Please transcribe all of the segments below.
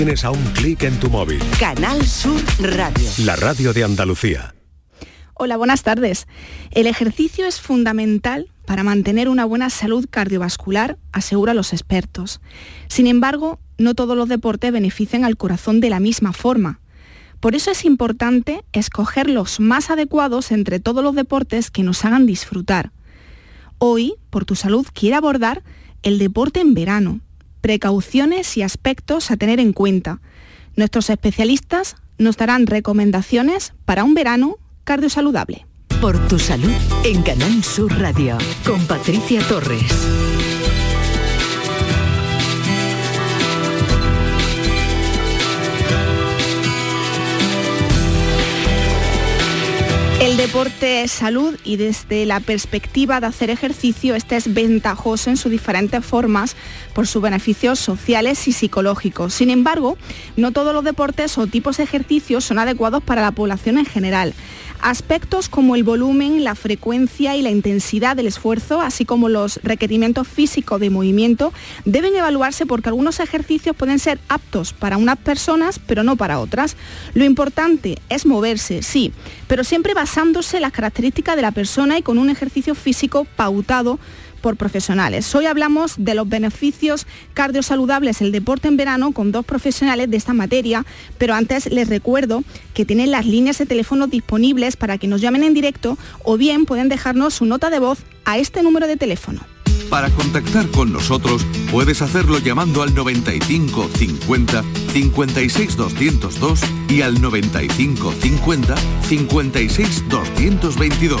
tienes a un clic en tu móvil. Canal Sur Radio. La radio de Andalucía. Hola, buenas tardes. El ejercicio es fundamental para mantener una buena salud cardiovascular, aseguran los expertos. Sin embargo, no todos los deportes benefician al corazón de la misma forma. Por eso es importante escoger los más adecuados entre todos los deportes que nos hagan disfrutar. Hoy, por tu salud, quiero abordar el deporte en verano, precauciones y aspectos a tener en cuenta. Nuestros especialistas nos darán recomendaciones para un verano cardiosaludable. Por tu salud en Canal Sur Radio con Patricia Torres. Deporte es salud y desde la perspectiva de hacer ejercicio, este es ventajoso en sus diferentes formas por sus beneficios sociales y psicológicos. Sin embargo, no todos los deportes o tipos de ejercicios son adecuados para la población en general. Aspectos como el volumen, la frecuencia y la intensidad del esfuerzo, así como los requerimientos físicos de movimiento, deben evaluarse porque algunos ejercicios pueden ser aptos para unas personas, pero no para otras. Lo importante es moverse, sí, pero siempre basándose en las características de la persona y con un ejercicio físico pautado por profesionales. Hoy hablamos de los beneficios cardiosaludables del deporte en verano con dos profesionales de esta materia, pero antes les recuerdo que tienen las líneas de teléfono disponibles para que nos llamen en directo o bien pueden dejarnos su nota de voz a este número de teléfono. Para contactar con nosotros puedes hacerlo llamando al 95 50 56 202 y al 95 50 56 222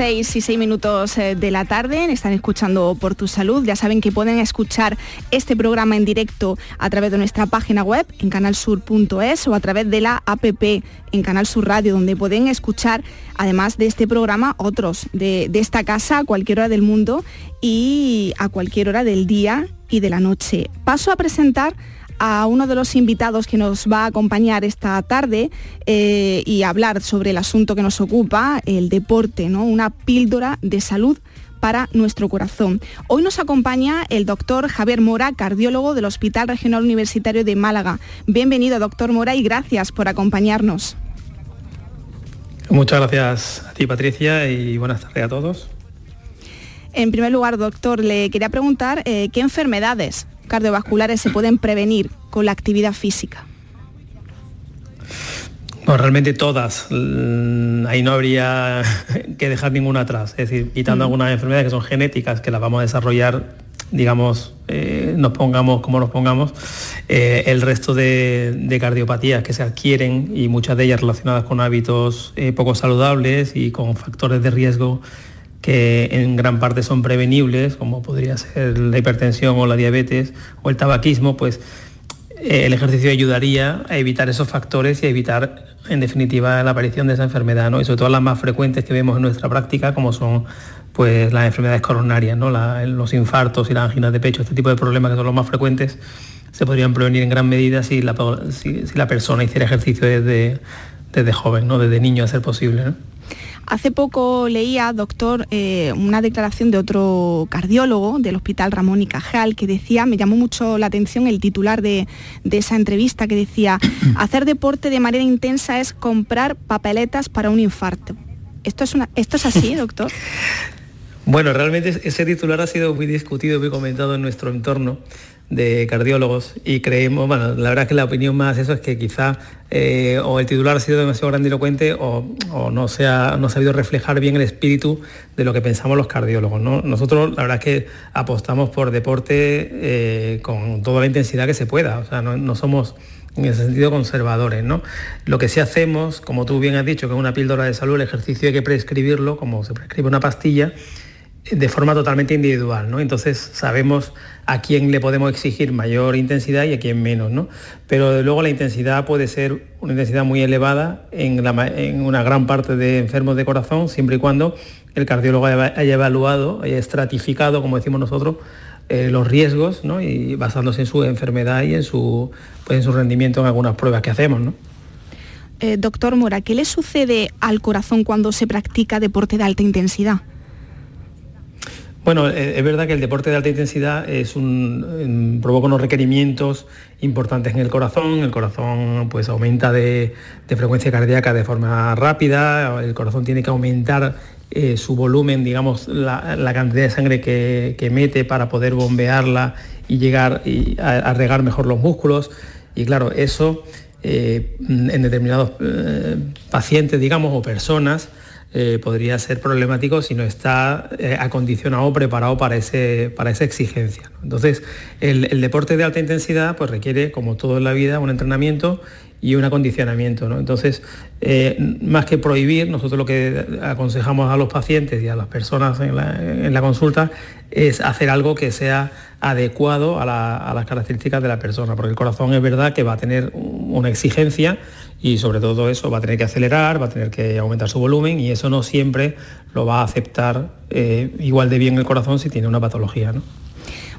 6 y 6 minutos eh, de la tarde, están escuchando Por Tu Salud. Ya saben que pueden escuchar este programa en directo a través de nuestra página web en canalsur.es o a través de la APP en Canal Sur Radio, donde pueden escuchar, además de este programa, otros de, de esta casa a cualquier hora del mundo y a cualquier hora del día y de la noche. Paso a presentar a uno de los invitados que nos va a acompañar esta tarde eh, y hablar sobre el asunto que nos ocupa, el deporte, ¿no? una píldora de salud para nuestro corazón. Hoy nos acompaña el doctor Javier Mora, cardiólogo del Hospital Regional Universitario de Málaga. Bienvenido, doctor Mora, y gracias por acompañarnos. Muchas gracias a ti, Patricia, y buenas tardes a todos. En primer lugar, doctor, le quería preguntar eh, qué enfermedades cardiovasculares se pueden prevenir con la actividad física? No, realmente todas. Mm, ahí no habría que dejar ninguna atrás. Es decir, quitando algunas enfermedades que son genéticas, que las vamos a desarrollar, digamos, eh, nos pongamos como nos pongamos, eh, el resto de, cardiopatías que se adquieren y muchas de ellas relacionadas con hábitos eh, poco saludables y con factores de riesgo que en gran parte son prevenibles, como podría ser la hipertensión o la diabetes o el tabaquismo, pues eh, el ejercicio ayudaría a evitar esos factores y a evitar, en definitiva, la aparición de esa enfermedad, ¿no? y sobre todo las más frecuentes que vemos en nuestra práctica, como son pues, las enfermedades coronarias, ¿no? los infartos y las anginas de pecho, este tipo de problemas que son los más frecuentes, se podrían prevenir en gran medida si la, persona hiciera ejercicio desde, desde joven, ¿no? desde niño a ser posible. Hace poco leía, doctor, eh, una declaración de otro cardiólogo del Hospital Ramón y Cajal que decía, me llamó mucho la atención el titular de, esa entrevista que decía, hacer deporte de manera intensa es comprar papeletas para un infarto. ¿Esto es, una, ¿esto es así, doctor? Bueno, realmente ese titular ha sido muy discutido, muy comentado en nuestro entorno de cardiólogos y creemos, bueno, la verdad es que la opinión más eso es que quizá eh, o el titular ha sido demasiado grandilocuente o, no, se ha, no sabido reflejar bien el espíritu de lo que pensamos los cardiólogos. Nosotros la verdad es que apostamos por deporte eh, con toda la intensidad que se pueda, o sea, no, somos en ese sentido conservadores. ¿no? Lo que sí hacemos, como tú bien has dicho, que es una píldora de salud, el ejercicio hay que prescribirlo, como se prescribe una pastilla, de forma totalmente individual, ¿no? Entonces sabemos a quién le podemos exigir mayor intensidad y a quién menos, ¿no? Pero luego la intensidad puede ser una intensidad muy elevada en, una gran parte de enfermos de corazón, siempre y cuando el cardiólogo haya evaluado, haya estratificado, como decimos nosotros, eh, los riesgos, ¿no? Y basándose en su enfermedad y en su, pues, en su rendimiento en algunas pruebas que hacemos, ¿no? Eh, doctor Mora, ¿qué le sucede al corazón cuando se practica deporte de alta intensidad? Bueno, eh, es verdad que el deporte de alta intensidad un, provoca unos requerimientos importantes en el corazón. El corazón pues, aumenta de, frecuencia cardíaca de forma rápida. El corazón tiene que aumentar eh, su volumen, digamos, la, cantidad de sangre que, mete para poder bombearla y llegar a, regar mejor los músculos. Y claro, eso eh, en determinados pacientes, digamos, o personas, eh, podría ser problemático si no está eh, acondicionado o preparado para, ese, para esa exigencia. Entonces, el, deporte de alta intensidad pues, requiere, como todo en la vida, un entrenamiento y un acondicionamiento. Entonces, eh, más que prohibir, nosotros lo que aconsejamos a los pacientes y a las personas en la, consulta es hacer algo que sea adecuado a, a, las características de la persona, porque el corazón es verdad que va a tener una exigencia y sobre todo eso va a tener que acelerar, va a tener que aumentar su volumen y eso no siempre lo va a aceptar eh, igual de bien el corazón si tiene una patología. ¿no?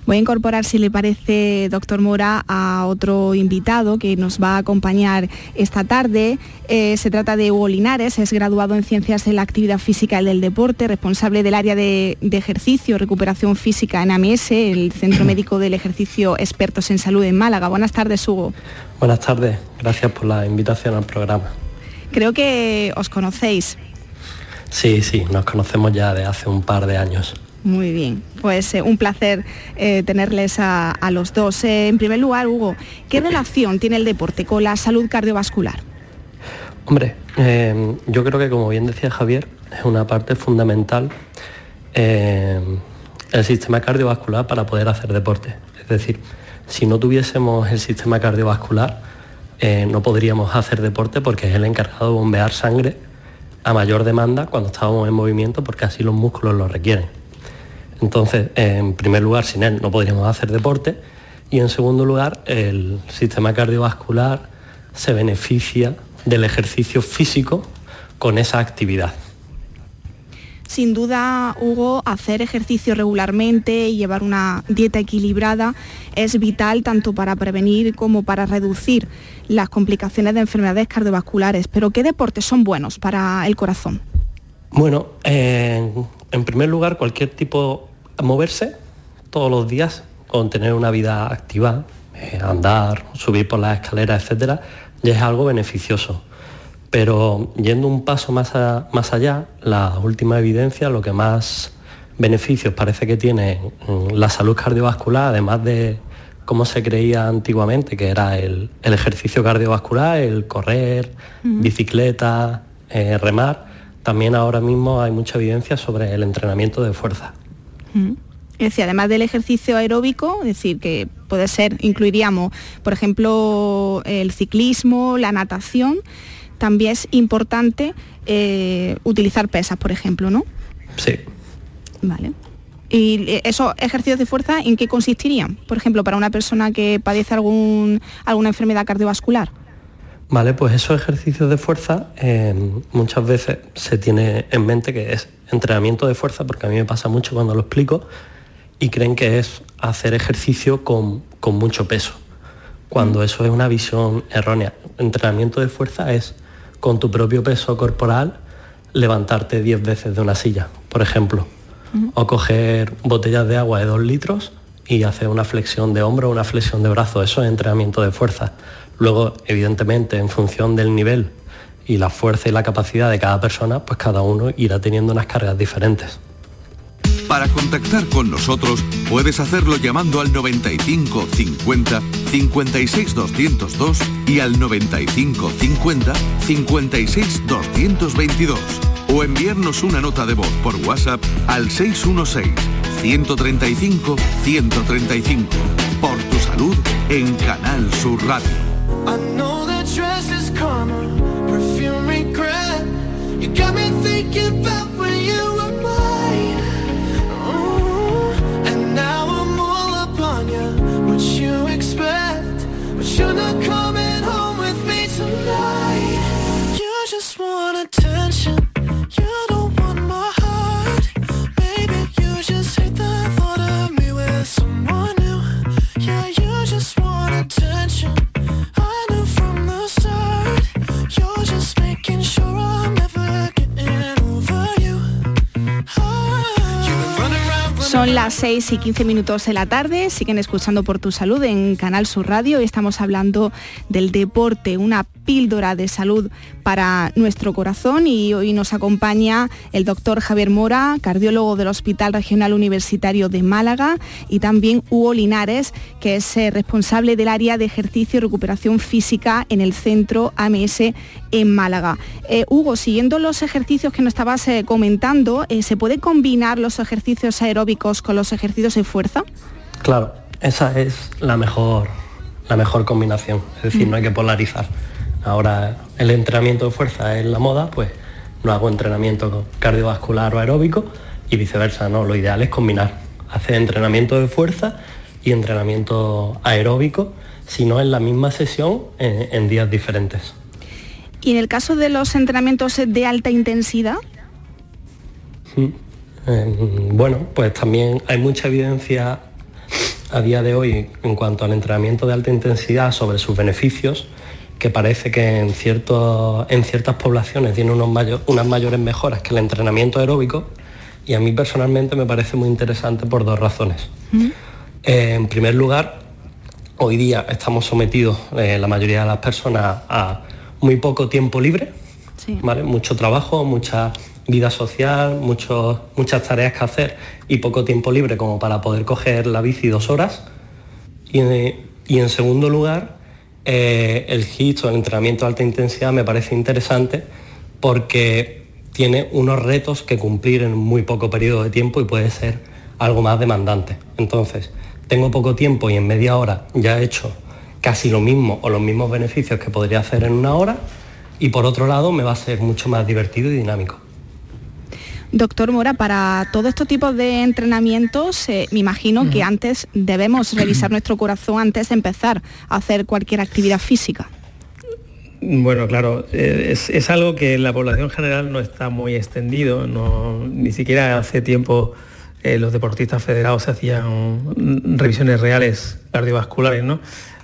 Voy a incorporar, si le parece, doctor Mora, a otro invitado que nos va a acompañar esta tarde. Eh, se trata de Hugo Linares, es graduado en Ciencias de la Actividad Física y del Deporte, responsable del área de, ejercicio, recuperación física en AMS, el Centro Médico del Ejercicio Expertos en Salud en Málaga. Buenas tardes, Hugo. Buenas tardes, gracias por la invitación al programa. Creo que os conocéis. Sí, sí, nos conocemos ya de hace un par de años. Muy bien, pues eh, un placer eh, tenerles a, los dos. Eh, en primer lugar, Hugo, ¿qué relación tiene el deporte con la salud cardiovascular? Hombre, yo creo que como bien decía Javier, es una parte fundamental el sistema cardiovascular para poder hacer deporte. Es decir, si no tuviésemos el sistema cardiovascular, no podríamos hacer deporte porque es el encargado de bombear sangre a mayor demanda cuando estábamos en movimiento porque así los músculos lo requieren. Entonces, en primer lugar, sin él no podríamos hacer deporte y en segundo lugar, el sistema cardiovascular se beneficia del ejercicio físico con esa actividad. Sin duda, Hugo, hacer ejercicio regularmente y llevar una dieta equilibrada es vital tanto para prevenir como para reducir las complicaciones de enfermedades cardiovasculares. Pero ¿qué deportes son buenos para el corazón? Bueno, en primer lugar, cualquier tipo moverse todos los días, con tener una vida activa, eh, andar, subir por las escaleras, etcétera, ya es algo beneficioso. Pero yendo un paso más, más allá, la última evidencia, lo que más beneficios parece que tiene la salud cardiovascular, además de como se creía antiguamente, que era el, ejercicio cardiovascular, el correr, bicicleta, eh, remar, también ahora mismo hay mucha evidencia sobre el entrenamiento de fuerza. Es decir, además del ejercicio aeróbico, es decir, que puede ser, incluiríamos, por ejemplo, el ciclismo, la natación, también es importante eh, utilizar pesas, por ejemplo, ¿no? Sí. Vale. ¿Y esos ejercicios de fuerza en qué consistirían? Por ejemplo, para una persona que padece algún, alguna enfermedad cardiovascular. Vale, pues esos ejercicios de fuerza eh, muchas veces se tiene en mente que es entrenamiento de fuerza, porque a mí me pasa mucho cuando lo explico, y creen que es hacer ejercicio con, mucho peso, cuando mm. eso es una visión errónea. Entrenamiento de fuerza es con tu propio peso corporal levantarte 10 veces de una silla, por ejemplo, o coger botellas de agua de 2 litros y hacer una flexión de hombro o una flexión de brazo, eso es entrenamiento de fuerza. Luego, evidentemente, en función del nivel y la fuerza y la capacidad de cada persona, pues cada uno irá teniendo unas cargas diferentes. Para contactar con nosotros puedes hacerlo llamando al 95 50 56 202 y al 95 50 56 222 o enviarnos una nota de voz por WhatsApp al 616 135 135 por tu salud en Canal Sur Radio. dress is karma, perfume regret. You got me thinking about when you were mine. Ooh. And now I'm all up on you, what you expect. But you're not coming home with me tonight. You just want attention. You Las 6 y 15 minutos de la tarde, siguen escuchando por tu salud en Canal Sur Radio. Y estamos hablando del deporte, una píldora de salud para nuestro corazón. Y hoy nos acompaña el doctor Javier Mora, cardiólogo del Hospital Regional Universitario de Málaga y también Hugo Linares, que es eh, responsable del área de ejercicio y recuperación física en el centro AMS en Málaga. Eh, Hugo, siguiendo los ejercicios que nos estabas eh, comentando, ¿se puede combinar los ejercicios aeróbicos con los ejercicios de fuerza? Claro, esa es la mejor, la mejor combinación, es decir, no hay que polarizar ahora el entrenamiento de fuerza es la moda, pues no hago entrenamiento cardiovascular o aeróbico y viceversa, ¿no? Lo ideal es combinar, hacer entrenamiento de fuerza y entrenamiento aeróbico, si no en la misma sesión en, días diferentes. ¿Y en el caso de los entrenamientos de alta intensidad? Em, bueno, pues también hay mucha evidencia a día de hoy en cuanto al entrenamiento de alta intensidad sobre sus beneficios que parece que en, en ciertas poblaciones tiene unas mayores mejoras que el entrenamiento aeróbico y a mí personalmente me parece muy interesante por dos razones. Eh, en primer lugar, hoy día estamos sometidos, eh, la mayoría de las personas, a muy poco tiempo libre, mucho trabajo, mucha vida social, muchas tareas que hacer y poco tiempo libre como para poder coger la bici dos horas. y en segundo lugar, eh, el HIIT o el entrenamiento de alta intensidad me parece interesante porque tiene unos retos que cumplir en muy poco periodo de tiempo y puede ser algo más demandante. Entonces, tengo poco tiempo y en media hora ya he hecho casi lo mismo o los mismos beneficios que podría hacer en una hora y por otro lado me va a ser mucho más divertido y dinámico. Doctor Mora, para todos estos tipos de entrenamientos, eh, me imagino que antes debemos revisar nuestro corazón antes de empezar a hacer cualquier actividad física. Bueno, claro, eh, es, algo que en la población general no está muy extendido, ni siquiera hace tiempo eh, los deportistas federados hacían revisiones reales cardiovasculares, ¿no?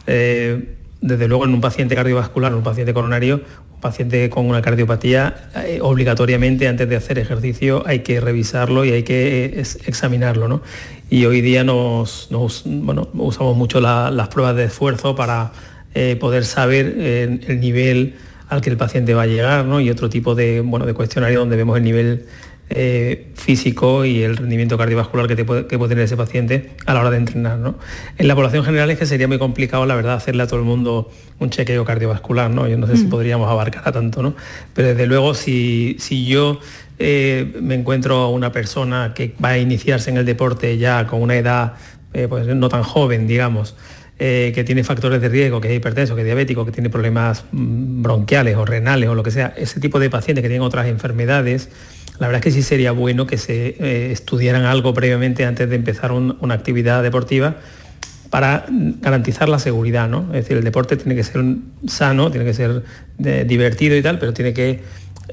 Desde luego en un paciente cardiovascular, en un paciente coronario, paciente con una cardiopatía, eh, obligatoriamente antes de hacer ejercicio hay que revisarlo y hay que eh, examinarlo. Y hoy día nos, bueno, usamos mucho las pruebas de esfuerzo para eh, poder saber el nivel al que el paciente va a llegar y otro tipo de, bueno, de cuestionario donde vemos el nivel eh, físico y el rendimiento cardiovascular que, puede, tener ese paciente a la hora de entrenar. En la población general es que sería muy complicado, la verdad, hacerle a todo el mundo un chequeo cardiovascular, ¿no? Yo no sé si mm. podríamos abarcar a tanto, ¿no? Pero desde luego, si, si yo eh, me encuentro a una persona que va a iniciarse en el deporte ya con una edad eh, pues no tan joven, digamos, que tiene factores de riesgo, que es hipertenso, que es diabético, que tiene problemas mm, bronquiales o renales o lo que sea, ese tipo de pacientes que tienen otras enfermedades, la verdad es que sí sería bueno que se eh, estudiaran algo previamente antes de empezar una actividad deportiva para garantizar la seguridad, ¿no? Es decir, el deporte tiene que ser sano, tiene que ser divertido y tal, pero tiene que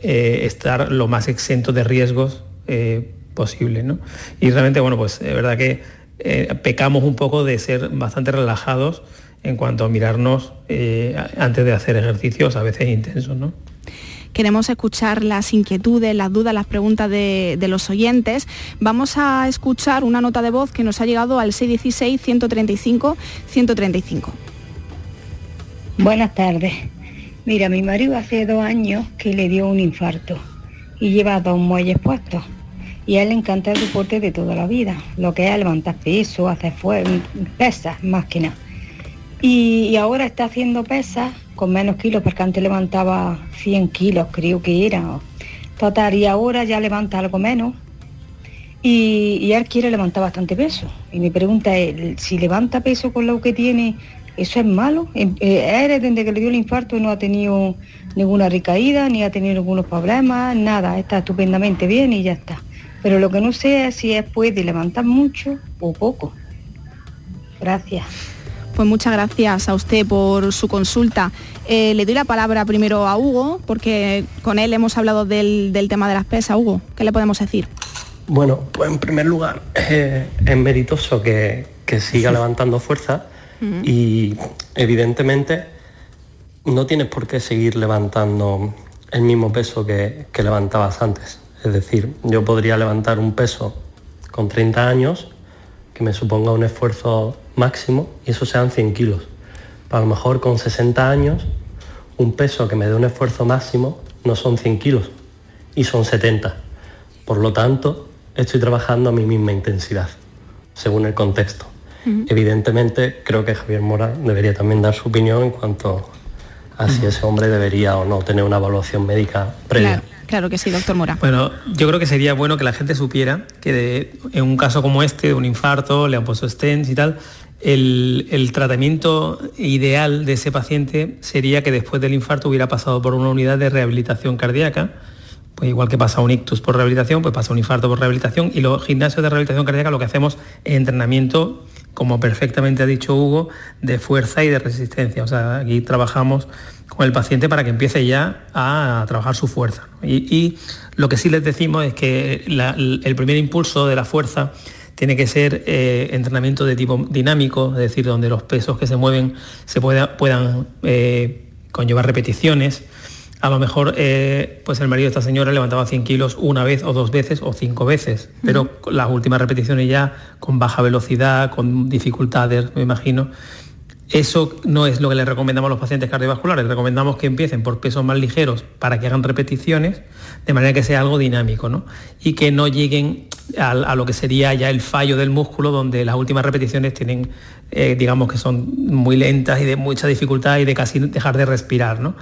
eh, estar lo más exento de riesgos eh, posible, ¿no? Y realmente, bueno, pues es verdad que pecamos un poco de ser bastante relajados en cuanto a mirarnos antes de hacer ejercicios a veces intensos, ¿no? Queremos escuchar las inquietudes, las dudas, las preguntas de, los oyentes. Vamos a escuchar una nota de voz que nos ha llegado al 616-135-135. Buenas tardes. Mira, mi marido hace dos años que le dio un infarto y lleva dos muelles puestos. Y a él le encanta el deporte de toda la vida, lo que es levantar peso, hacer pesas, más. Y, ahora está haciendo pesas con menos kilos, porque antes levantaba 100 kilos, creo que era. Total, y ahora ya levanta algo menos. Y, y él quiere levantar bastante peso. Y mi pregunta si levanta peso con lo que tiene, ¿eso es malo? Él eh, desde que le dio el infarto no ha tenido ninguna recaída, ni ha tenido algunos problemas, nada, está estupendamente bien y ya está. Pero lo que no sé es si es puede levantar mucho o poco. Gracias. Pues muchas gracias a usted por su consulta. Eh, le doy la palabra primero a Hugo, porque con él hemos hablado del, tema de las pesas. Hugo, ¿qué le podemos decir? Bueno, pues en primer lugar, eh, es meritoso que, siga levantando fuerza y evidentemente no tienes por qué seguir levantando el mismo peso que, levantabas antes. Es decir, yo podría levantar un peso con 30 años que me suponga un esfuerzo máximo y eso sean 100 kilos. a lo mejor con 60 años un peso que me dé un esfuerzo máximo no son 100 kilos y son 70. Por lo tanto, estoy trabajando a mi misma intensidad, según el contexto. Evidentemente, creo que Javier Mora debería también dar su opinión en cuanto a si ese hombre debería o no tener una evaluación médica previa. Claro. Que sí, doctor Mora. Bueno, yo creo que sería bueno que la gente supiera que en un caso como este, de un infarto, le han puesto stents y tal, el, tratamiento ideal de ese paciente sería que después del infarto hubiera pasado por una unidad de rehabilitación cardíaca, pues igual que pasa un ictus por rehabilitación, pues pasa un infarto por rehabilitación y los gimnasios de rehabilitación cardíaca lo que hacemos es entrenamiento como perfectamente ha dicho Hugo, de fuerza y de resistencia. O sea, aquí trabajamos con el paciente para que empiece ya a trabajar su fuerza. Y, lo que sí les decimos es que el primer impulso de la fuerza tiene que ser eh, entrenamiento de tipo dinámico, es decir, donde los pesos que se mueven se puedan eh, conllevar repeticiones a lo mejor eh, pues el marido de esta señora levantaba 100 kilos una vez o dos veces o cinco veces, pero las últimas repeticiones ya con baja velocidad, con dificultades, me imagino. Eso no es lo que le recomendamos a los pacientes cardiovasculares. Recomendamos que empiecen por pesos más ligeros para que hagan repeticiones, de manera que sea algo dinámico, ¿no? Y que no lleguen a, lo que sería ya el fallo del músculo, donde las últimas repeticiones tienen eh, digamos que son muy lentas y de mucha dificultad y de casi dejar de respirar. ¿no?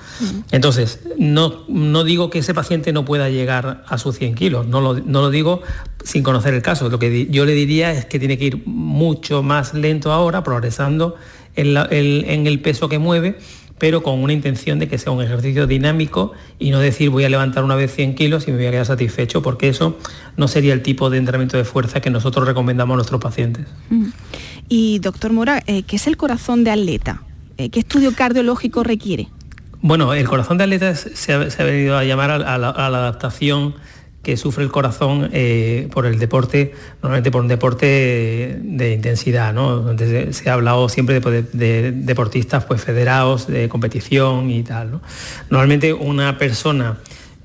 Entonces, no, no digo que ese paciente no pueda llegar a sus 100 kilos, no lo, no lo digo sin conocer el caso. Lo que yo le diría es que tiene que ir mucho más lento ahora, progresando en, en el peso que mueve pero con una intención de que sea un ejercicio dinámico y no decir voy a levantar una vez 100 kilos y me voy a quedar satisfecho, porque eso no sería el tipo de entrenamiento de fuerza que nosotros recomendamos a nuestros pacientes. Y doctor Mora, eh, ¿qué es el corazón de atleta? Eh, ¿Qué estudio cardiológico requiere? Bueno, el corazón de atleta se ha, venido a llamar a, la, adaptación que sufre el corazón eh, por el deporte, normalmente por un deporte de, intensidad, ¿no? se, ha hablado siempre de, deportistas pues, federados, de competición y tal. Normalmente una persona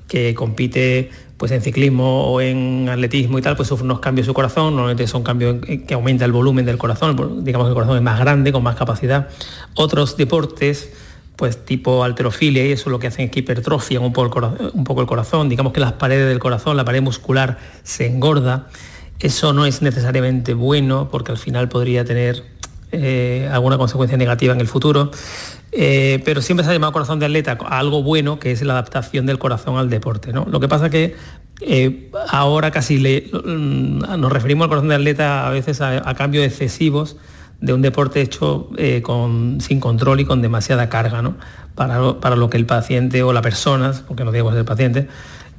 que compite pues en ciclismo o en atletismo y tal, pues sufre unos cambios en su corazón, normalmente son cambios que aumenta el volumen del corazón, digamos que el corazón es más grande, con más capacidad. Otros deportes, pues tipo alterofilia y eso lo que hacen es que hipertrofian un poco, el un poco el corazón, digamos que las paredes del corazón, la pared muscular se engorda. Eso no es necesariamente bueno porque al final podría tener eh, alguna consecuencia negativa en el futuro. Eh, pero siempre se ha llamado corazón de atleta a algo bueno, que es la adaptación del corazón al deporte. ¿no? Lo que pasa que eh, ahora casi mm, nos referimos al corazón de atleta a veces a, cambios excesivos de un deporte hecho eh, sin control y con demasiada carga, ¿no? para, para, lo que el paciente o la persona, porque no digo el paciente,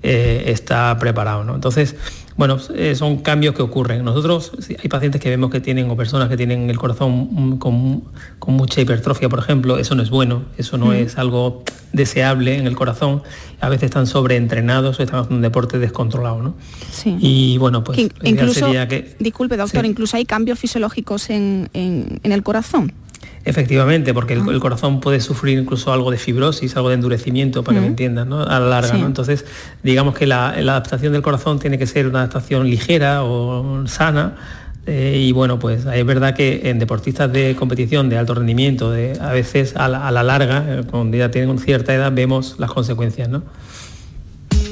está preparado. ¿no? Entonces, bueno, eh, son cambios que ocurren. Nosotros hay pacientes que vemos que tienen o personas que tienen el corazón con, mucha hipertrofia, por ejemplo, eso no es bueno, eso no mm. es algo deseable en el corazón. A veces están sobreentrenados o están haciendo un deporte descontrolado, ¿no? Sí. Y bueno, pues incluso, sería que... Disculpe, doctor, incluso hay cambios fisiológicos en el corazón. Efectivamente, porque el, ah. corazón puede sufrir incluso algo de fibrosis, algo de endurecimiento, para que me entiendan, ¿no? a la larga. Entonces, digamos que la, adaptación del corazón tiene que ser una adaptación ligera o sana. Eh, y bueno, pues es verdad que en deportistas de competición de alto rendimiento, de, a veces a la, larga, eh, cuando ya tienen cierta edad, vemos las consecuencias. ¿no?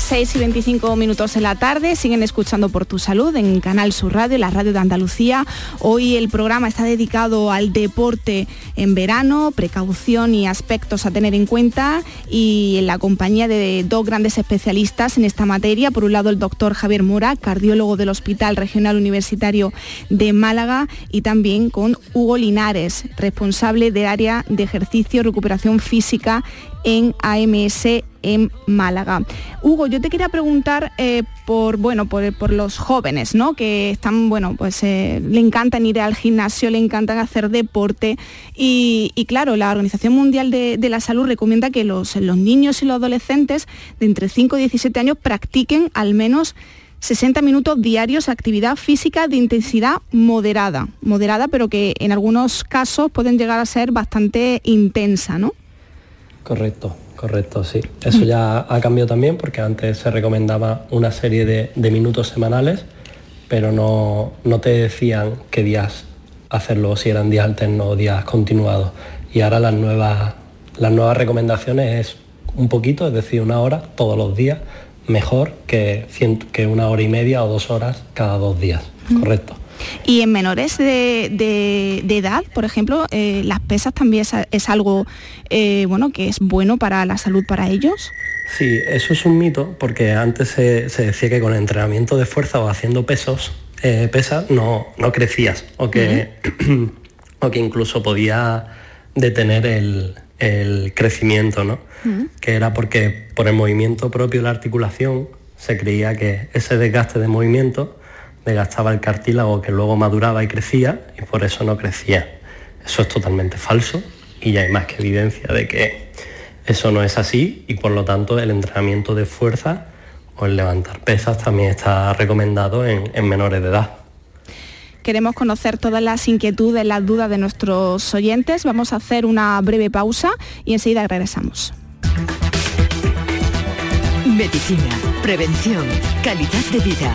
Las 6 y 25 minutos de la tarde, siguen escuchando por tu salud en Canal Sur Radio, la radio de Andalucía. Hoy el programa está dedicado al deporte en verano, precaución y aspectos a tener en cuenta y en la compañía de dos grandes especialistas en esta materia. Por un lado el doctor Javier Mora, cardiólogo del Hospital Regional Universitario de Málaga y también con Hugo Linares, responsable del área de ejercicio recuperación física en AMS en Málaga. Hugo, yo te quería preguntar eh, por, bueno, por, por los jóvenes, ¿no? Que están, bueno, pues eh, le encantan ir al gimnasio, le encantan hacer deporte y, claro, la Organización Mundial de, la Salud recomienda que los, los niños y los adolescentes de entre 5 y 17 años practiquen al menos 60 minutos diarios actividad física de intensidad moderada, moderada, pero que en algunos casos pueden llegar a ser bastante intensa, ¿no? Correcto, correcto, sí. Eso ya ha cambiado también porque antes se recomendaba una serie de, de minutos semanales, pero no, no te decían qué días hacerlo, si eran días alternos o días continuados. Y ahora las nuevas, las nuevas recomendaciones es un poquito, es decir, una hora todos los días, mejor que, cien- que una hora y media o dos horas cada dos días. Correcto. Y en menores de, de- de edad, por ejemplo, eh, las pesas también es, es algo eh, bueno que es bueno para la salud para ellos. Sí, eso es un mito porque antes se, se decía que con entrenamiento de fuerza o haciendo pesos, eh, pesas, no, no crecías o que, o que incluso podía detener el, el crecimiento, ¿no? Que era porque por el movimiento propio de la articulación se creía que ese desgaste de movimiento desgastaba el cartílago que luego maduraba y crecía y por eso no crecía. Eso es totalmente falso y ya hay más que evidencia de que eso no es así y por lo tanto el entrenamiento de fuerza o el levantar pesas también está recomendado en, en menores de edad. Queremos conocer todas las inquietudes, las dudas de nuestros oyentes. Vamos a hacer una breve pausa y enseguida regresamos. Medicina, prevención, calidad de vida.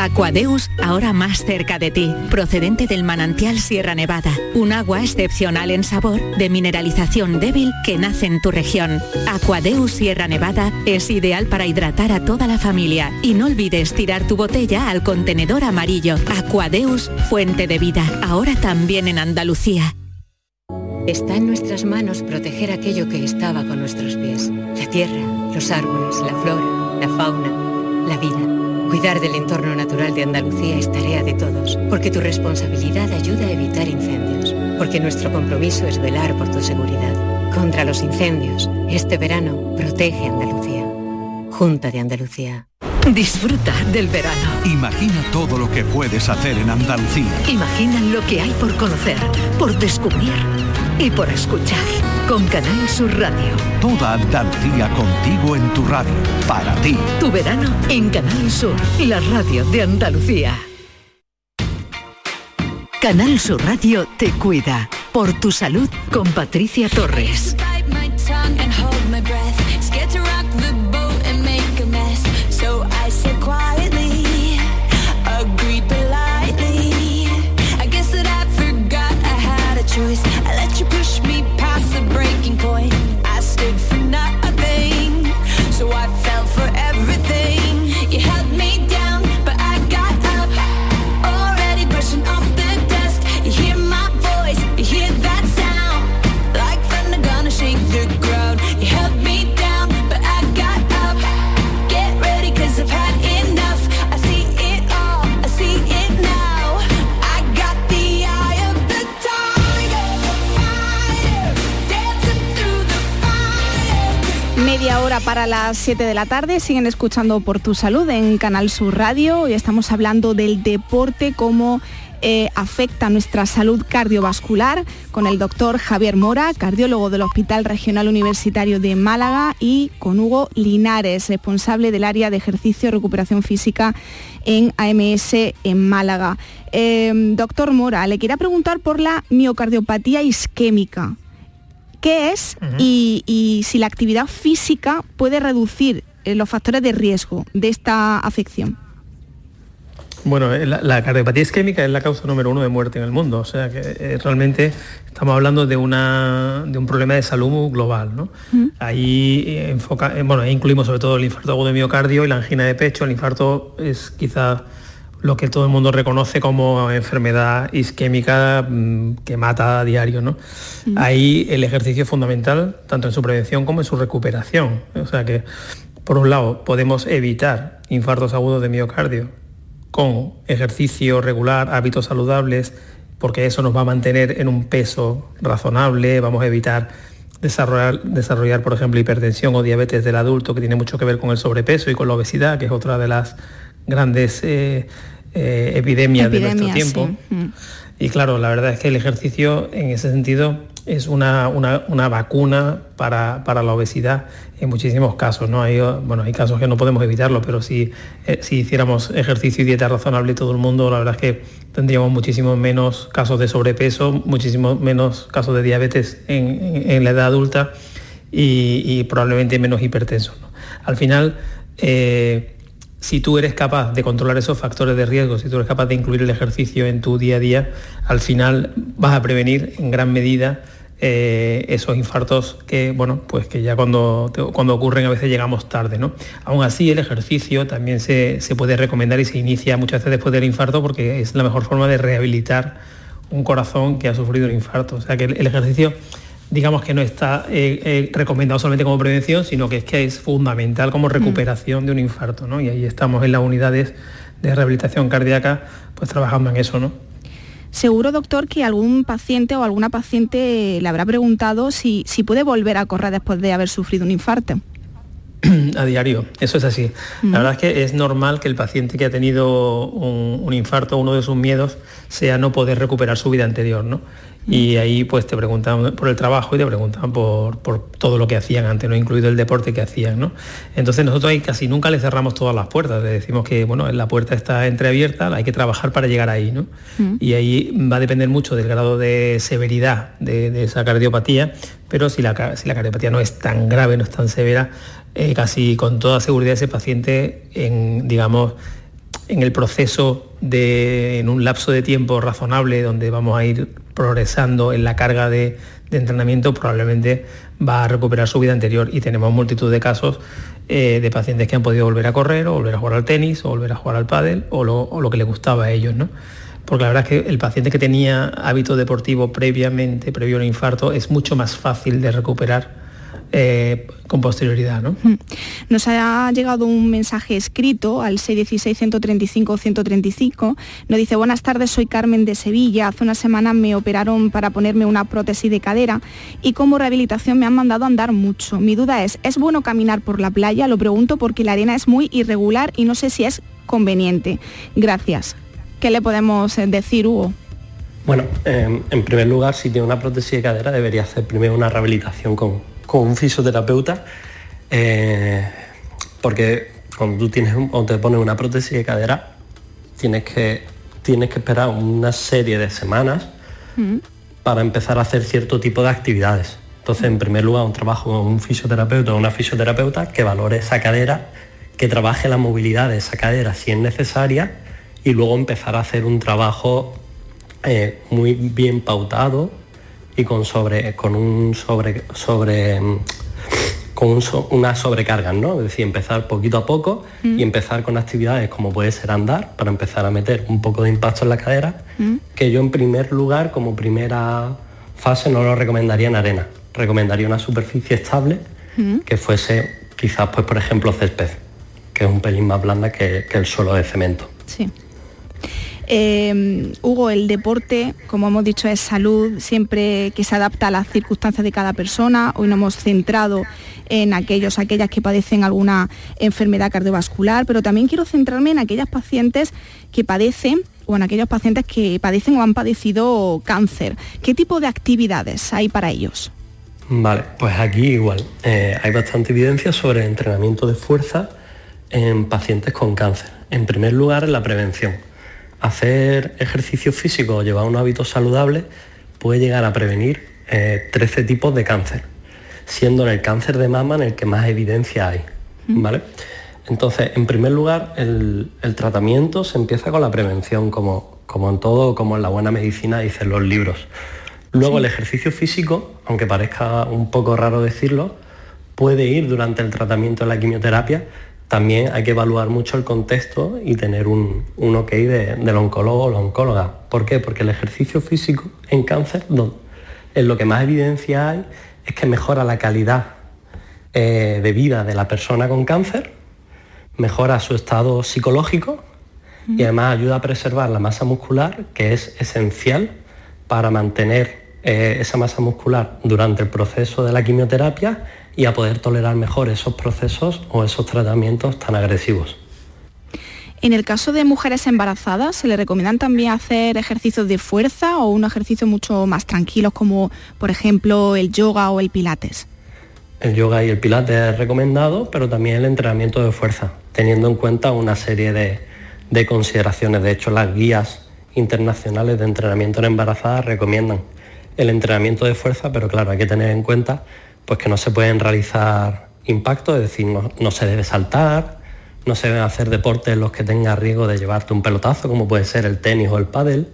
Aquadeus, ahora más cerca de ti, procedente del manantial Sierra Nevada, un agua excepcional en sabor, de mineralización débil que nace en tu región. Aquadeus Sierra Nevada es ideal para hidratar a toda la familia y no olvides tirar tu botella al contenedor amarillo. Aquadeus, fuente de vida, ahora también en Andalucía. Está en nuestras manos proteger aquello que estaba con nuestros pies. La tierra, los árboles, la flora, la fauna, la vida. Cuidar del entorno natural de Andalucía es tarea de todos, porque tu responsabilidad ayuda a evitar incendios, porque nuestro compromiso es velar por tu seguridad. Contra los incendios, este verano protege Andalucía. Junta de Andalucía. Disfruta del verano. Imagina todo lo que puedes hacer en Andalucía. Imagina lo que hay por conocer, por descubrir y por escuchar. Con Canal Sur Radio. Toda Andalucía contigo en tu radio. Para ti. Tu verano en Canal Sur, la radio de Andalucía. Canal Sur Radio te cuida. Por tu salud con Patricia Torres. Para las 7 de la tarde, siguen escuchando por tu salud en Canal Sur Radio. Hoy estamos hablando del deporte, cómo eh, afecta nuestra salud cardiovascular con el doctor Javier Mora, cardiólogo del Hospital Regional Universitario de Málaga y con Hugo Linares, responsable del área de ejercicio y recuperación física en AMS en Málaga. Eh, doctor Mora, le quería preguntar por la miocardiopatía isquémica. ¿Qué es y, y si la actividad física puede reducir eh, los factores de riesgo de esta afección? Bueno, eh, la, la cardiopatía isquémica es la causa número uno de muerte en el mundo, o sea que eh, realmente estamos hablando de, una, de un problema de salud global. ¿no? Ahí, enfoca, bueno, ahí incluimos sobre todo el infarto agudo de miocardio y la angina de pecho. El infarto es quizás lo que todo el mundo reconoce como enfermedad isquémica mm, que mata a diario. ¿no? Ahí el ejercicio es fundamental, tanto en su prevención como en su recuperación. O sea que, por un lado, podemos evitar infartos agudos de miocardio con ejercicio regular, hábitos saludables, porque eso nos va a mantener en un peso razonable, vamos a evitar desarrollar, desarrollar, por ejemplo, hipertensión o diabetes del adulto, que tiene mucho que ver con el sobrepeso y con la obesidad, que es otra de las grandes eh, eh, epidemias, de nuestro tiempo. sí. Mm. Y claro, la verdad es que el ejercicio en ese sentido es una, una- una vacuna para, para la obesidad en muchísimos casos. ¿no? Hay, bueno, hay casos que no podemos evitarlo, pero si, eh, si hiciéramos ejercicio y dieta razonable todo el mundo, la verdad es que tendríamos muchísimos menos casos de sobrepeso, muchísimos menos casos de diabetes en, en- en la edad adulta y, y probablemente menos hipertensos. ¿no? Al final, eh, si tú eres capaz de controlar esos factores de riesgo, si tú eres capaz de incluir el ejercicio en tu día a día, al final vas a prevenir en gran medida eh, esos infartos que, bueno, pues que ya cuando, cuando ocurren a veces llegamos tarde, ¿no? Aún así el ejercicio también se, se puede recomendar y se inicia muchas veces después del infarto porque es la mejor forma de rehabilitar un corazón que ha sufrido un infarto. O sea que el ejercicio digamos que no está eh, eh, recomendado solamente como prevención, sino que es que es fundamental como recuperación de un infarto, ¿no? Y ahí estamos en las unidades de rehabilitación cardíaca, pues trabajando en eso, ¿no? Seguro, doctor, que algún paciente o alguna paciente le habrá preguntado si, si puede volver a correr después de haber sufrido un infarto. a diario, eso es así. La verdad es que es normal que el paciente que ha tenido un, un infarto, uno de sus miedos, sea no poder recuperar su vida anterior, ¿no? Y ahí pues te preguntan por el trabajo y te preguntan por, por todo lo que hacían antes, ¿no? incluido el deporte que hacían. ¿no? Entonces nosotros ahí casi nunca le cerramos todas las puertas, le decimos que bueno, la puerta está entreabierta, hay que trabajar para llegar ahí. ¿no? Y ahí va a depender mucho del grado de severidad de, de esa cardiopatía, pero si la, si la cardiopatía no es tan grave, no es tan severa, eh, casi con toda seguridad ese paciente en, digamos, en el proceso de, en un lapso de tiempo razonable donde vamos a ir progresando en la carga de, entrenamiento, probablemente va a recuperar su vida anterior. Y tenemos multitud de casos eh, de pacientes que han podido volver a correr o volver a jugar al tenis o volver a jugar al pádel o lo, lo que les gustaba a ellos, ¿no? Porque la verdad es que el paciente que tenía hábito deportivo previamente, previo al infarto, es mucho más fácil de recuperar eh, con posterioridad, ¿no? Nos ha llegado un mensaje escrito al 616-135-135. Nos dice, buenas tardes, soy Carmen de Sevilla. Hace una semana me operaron para ponerme una prótesis de cadera y como rehabilitación me han mandado a andar mucho. Mi duda es, ¿es bueno caminar por la playa? Lo pregunto porque la arena es muy irregular y no sé si es conveniente. Gracias. ¿Qué le podemos eh, decir, Hugo? Bueno, eh, en primer lugar, si tiene una prótesis de cadera, debería hacer primero una rehabilitación con, con un fisioterapeuta, eh, porque cuando tú tienes un- o te pones una prótesis de cadera, tienes que tienes que esperar una serie de semanas Mm. para empezar a hacer cierto tipo de actividades. Entonces, en primer lugar, un trabajo con un fisioterapeuta o una fisioterapeuta que valore esa cadera, que trabaje la movilidad de esa cadera si es necesaria y luego empezar a hacer un trabajo eh, muy bien pautado y con sobre con un sobre sobre mm, con un so- una sobrecarga, ¿no? Es decir, empezar poquito a poco y empezar con actividades como puede ser andar para empezar a meter un poco de impacto en la cadera que yo en primer lugar, como primera fase, no lo recomendaría en arena. Recomendaría una superficie estable que fuese quizás, pues por ejemplo, césped, que es un pelín más blanda que, que el suelo de cemento. Sí. Eh, Hugo, el deporte, como hemos dicho, es salud, siempre que se adapta a las circunstancias de cada persona. Hoy nos hemos centrado en aquellos, aquellas que padecen alguna enfermedad cardiovascular, pero también quiero centrarme en aquellas pacientes que padecen o en aquellos pacientes que padecen o han padecido cáncer. ¿Qué tipo de actividades hay para ellos? Vale, pues aquí igual. eh, hay bastante evidencia sobre entrenamiento de fuerza en pacientes con cáncer. En primer lugar, la prevención. Hacer ejercicio físico o llevar un hábito saludable puede llegar a prevenir eh, 13 tipos de cáncer, siendo en el cáncer de mama en el que más evidencia hay. ¿vale? Entonces, en primer lugar, el, el tratamiento se empieza con la prevención, como, como en todo, como en la buena medicina dicen los libros. Luego el ejercicio físico, aunque parezca un poco raro decirlo, puede ir durante el tratamiento de la quimioterapia. También hay que evaluar mucho el contexto y tener un, un ok de- del oncólogo o la oncóloga. ¿Por qué? Porque el ejercicio físico en cáncer, en lo que más evidencia hay, es que mejora la calidad eh, de vida de la persona con cáncer, mejora su estado psicológico y además ayuda a preservar la masa muscular, que es esencial para mantener eh, esa masa muscular durante el proceso de la quimioterapia y a poder tolerar mejor esos procesos o esos tratamientos tan agresivos. En el caso de mujeres embarazadas, ¿se le recomiendan también hacer ejercicios de fuerza o un ejercicio mucho más tranquilos como por ejemplo el yoga o el pilates? El yoga y el pilates es recomendado, pero también el entrenamiento de fuerza, teniendo en cuenta una serie de, de consideraciones. De hecho, las guías internacionales de entrenamiento en embarazadas recomiendan el entrenamiento de fuerza, pero claro, hay que tener en cuenta pues, que no se pueden realizar impactos, es decir, no, no se debe saltar, no se deben hacer deportes en los que tenga riesgo de llevarte un pelotazo, como puede ser el tenis o el pádel,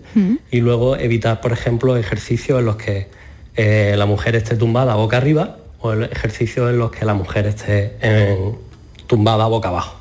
y luego evitar, por ejemplo, ejercicios en los que eh, la mujer esté tumbada boca arriba o el ejercicio en los que la mujer esté en- tumbada boca abajo.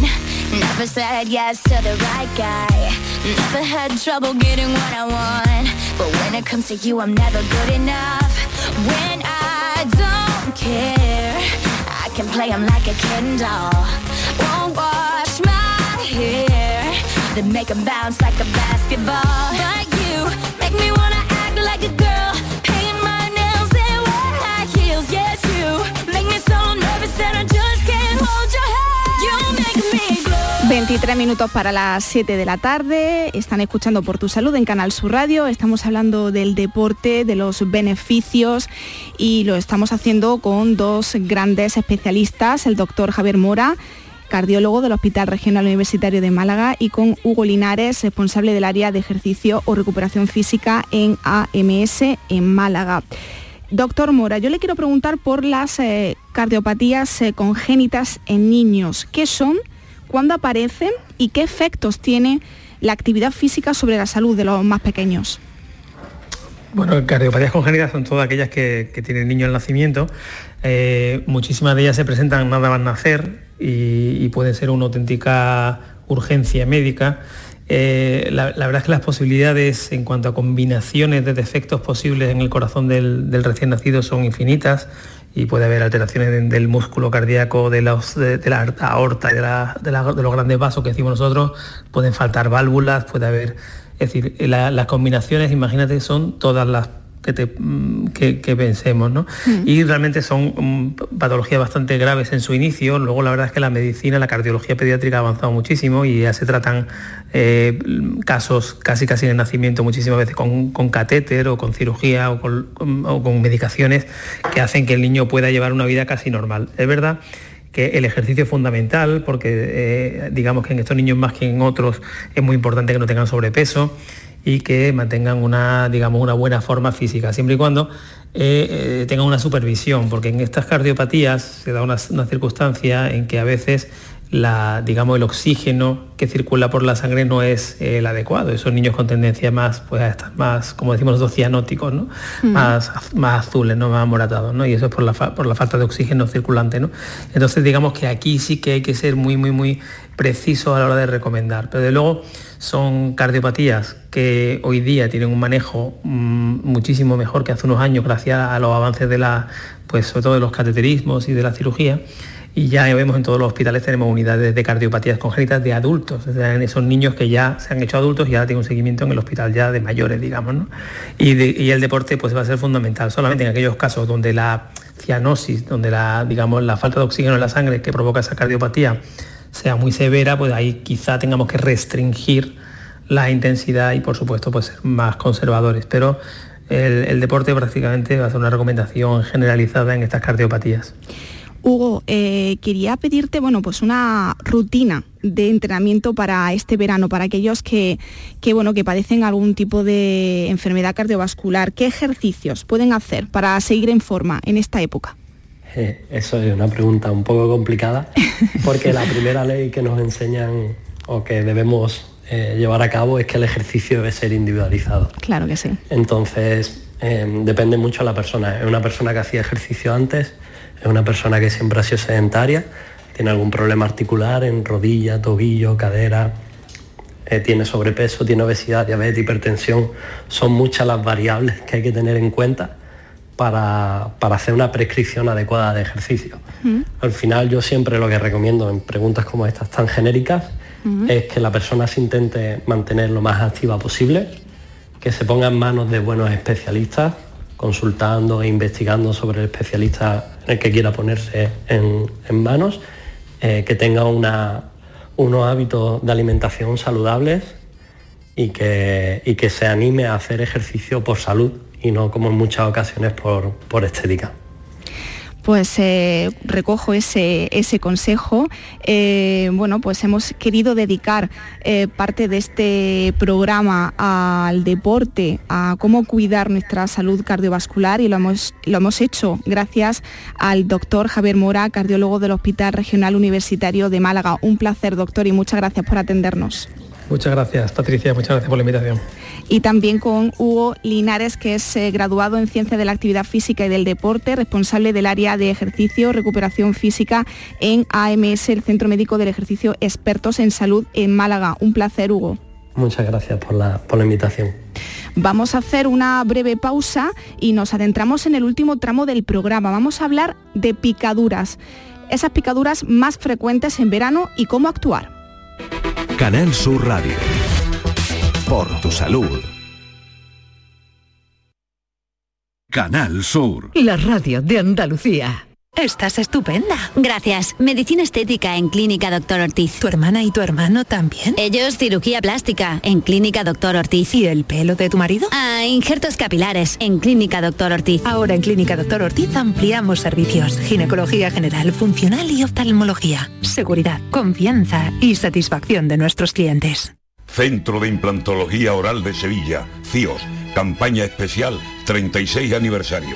Never said yes to the right guy. Never had trouble getting what I want. But when it comes to you, I'm never good enough. When I don't care, I can play 'em like a Ken doll. Won't wash my hair, then make 'em bounce like a basketball. But you make me wanna act like a girl. 23 minutos para las 7 de la tarde. Están escuchando por tu salud en Canal Sur Radio. Estamos hablando del deporte, de los beneficios y lo estamos haciendo con dos grandes especialistas, el doctor Javier Mora cardiólogo del Hospital Regional Universitario de Málaga y con Hugo Linares, responsable del área de ejercicio o recuperación física en AMS en Málaga. Doctor Mora, yo le quiero preguntar por las eh, cardiopatías eh, congénitas en niños. ¿Qué son? ¿Cuándo aparecen? ¿Y qué efectos tiene la actividad física sobre la salud de los más pequeños? Bueno, cardiopatías congénitas son todas aquellas que, tienen niño al nacimiento. Eh, muchísimas de ellas se presentan nada más nacer y, y pueden ser una auténtica urgencia médica. Eh, la, verdad es que las posibilidades en cuanto a combinaciones de defectos posibles en el corazón del recién nacido son infinitas y puede haber alteraciones de- del músculo cardíaco, de, de- la aorta de, la- de los grandes vasos que decimos nosotros, pueden faltar válvulas, puede haber... Es decir, la- las combinaciones, imagínate, son todas las que, te, mm, que, que pensemos. ¿no? Y realmente son mm, patologías bastante graves en su inicio. Luego la verdad es que la medicina, la cardiología pediátrica ha avanzado muchísimo y ya se tratan eh, casos casi casi en el nacimiento muchísimas veces con, con catéter o con cirugía o con, o con medicaciones que hacen que el niño pueda llevar una vida casi normal. Es verdad que el ejercicio es fundamental porque eh, digamos que en estos niños más que en otros es muy importante que no tengan sobrepeso y que mantengan una, digamos, una buena forma física, siempre y cuando eh, eh, tengan una supervisión, porque en estas cardiopatías se da una, una circunstancia en que a veces la, digamos, el oxígeno que circula por la sangre no es eh, el adecuado. Esos niños con tendencia más, pues, a estar más, como decimos nosotros, cianóticos, ¿no? más, más azules, ¿no? más moratados, ¿no? y eso es por la, fa- por la falta de oxígeno circulante. ¿no? Entonces, digamos que aquí sí que hay que ser muy, muy, muy preciso a la hora de recomendar. Pero de luego son cardiopatías que hoy día tienen un manejo mm, muchísimo mejor que hace unos años gracias a los avances de la, pues sobre todo de los cateterismos y de la cirugía. Y ya vemos en todos los hospitales tenemos unidades de cardiopatías congénitas de adultos, o en esos niños que ya se han hecho adultos y ahora tienen un seguimiento en el hospital ya de mayores, digamos. ¿no? Y el deporte pues va a ser fundamental, solamente en aquellos casos donde la cianosis, donde la, digamos, la falta de oxígeno en la sangre que provoca esa cardiopatía sea muy severa, pues ahí quizá tengamos que restringir la intensidad y por supuesto pues ser más conservadores. Pero el, el deporte prácticamente va a ser una recomendación generalizada en estas cardiopatías. Hugo, eh, quería pedirte, bueno, pues una rutina de entrenamiento para este verano, para aquellos que, que, bueno, que padecen algún tipo de enfermedad cardiovascular. ¿Qué ejercicios pueden hacer para seguir en forma en esta época? Eh, Eso es una pregunta un poco complicada, porque la primera ley que nos enseñan o que debemos eh, llevar a cabo es que el ejercicio debe ser individualizado. Claro que sí. Entonces, eh, depende mucho de la persona. Es una persona que hacía ejercicio antes, es una persona que siempre ha sido sedentaria, tiene algún problema articular en rodilla, tobillo, cadera, eh, tiene sobrepeso, tiene obesidad, diabetes, hipertensión. Son muchas las variables que hay que tener en cuenta para, para hacer una prescripción adecuada de ejercicio. Al final yo siempre lo que recomiendo en preguntas como estas tan genéricas es que la persona se intente mantener lo más activa posible, que se ponga en manos de buenos especialistas, consultando e investigando sobre el especialista en el que quiera ponerse en, manos, eh, que tenga unos hábitos de alimentación saludables y que, y que se anime a hacer ejercicio por salud y no como en muchas ocasiones por, por estética. Pues eh, recojo ese, ese consejo. Eh, bueno, pues hemos querido dedicar eh, parte de este programa al deporte, a cómo cuidar nuestra salud cardiovascular y lo hemos, lo hemos hecho gracias al doctor Javier Mora, cardiólogo del Hospital Regional Universitario de Málaga. Un placer, doctor, y muchas gracias por atendernos. Muchas gracias, Patricia, muchas gracias por la invitación. y también con Hugo Linares, que es eh, graduado en Ciencia de la Actividad Física y del Deporte, responsable del área de ejercicio, recuperación física en AMS, el Centro Médico del Ejercicio Expertos en Salud en Málaga. Un placer, Hugo. Muchas gracias por la, por la invitación. Vamos a hacer una breve pausa y nos adentramos en el último tramo del programa. Vamos a hablar de picaduras, esas picaduras más frecuentes en verano y cómo actuar. Canal Sur Radio. Por tu salud. Canal Sur. La radio de Andalucía. Estás estupenda. Gracias. Medicina estética en Clínica Doctor Ortiz. ¿Tu hermana y tu hermano también? Ellos cirugía plástica en Clínica Doctor Ortiz. ¿Y el pelo de tu marido? Ah, injertos capilares en Clínica Doctor Ortiz. Ahora en Clínica Doctor Ortiz ampliamos servicios. Ginecología general, funcional y oftalmología. Seguridad, confianza y satisfacción de nuestros clientes. Centro de Implantología Oral de Sevilla, CIOS, campaña especial 36 aniversario.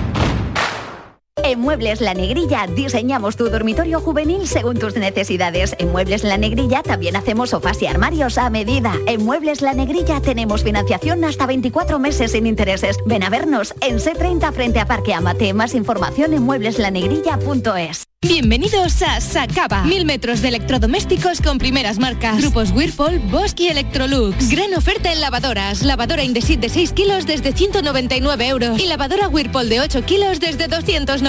En Muebles La Negrilla diseñamos tu dormitorio juvenil según tus necesidades. En Muebles La Negrilla también hacemos sofás y armarios a medida. En Muebles La Negrilla tenemos financiación hasta 24 meses sin intereses. Ven a vernos en C30 frente a Parque Amate. Más información en muebleslanegrilla.es. Bienvenidos a Sacaba. Mil metros de electrodomésticos con primeras marcas. Grupos Whirlpool, Bosch y Electrolux. Gran oferta en lavadoras. Lavadora Indesit de 6 kilos desde 199 euros. Y lavadora Whirlpool de 8 kilos desde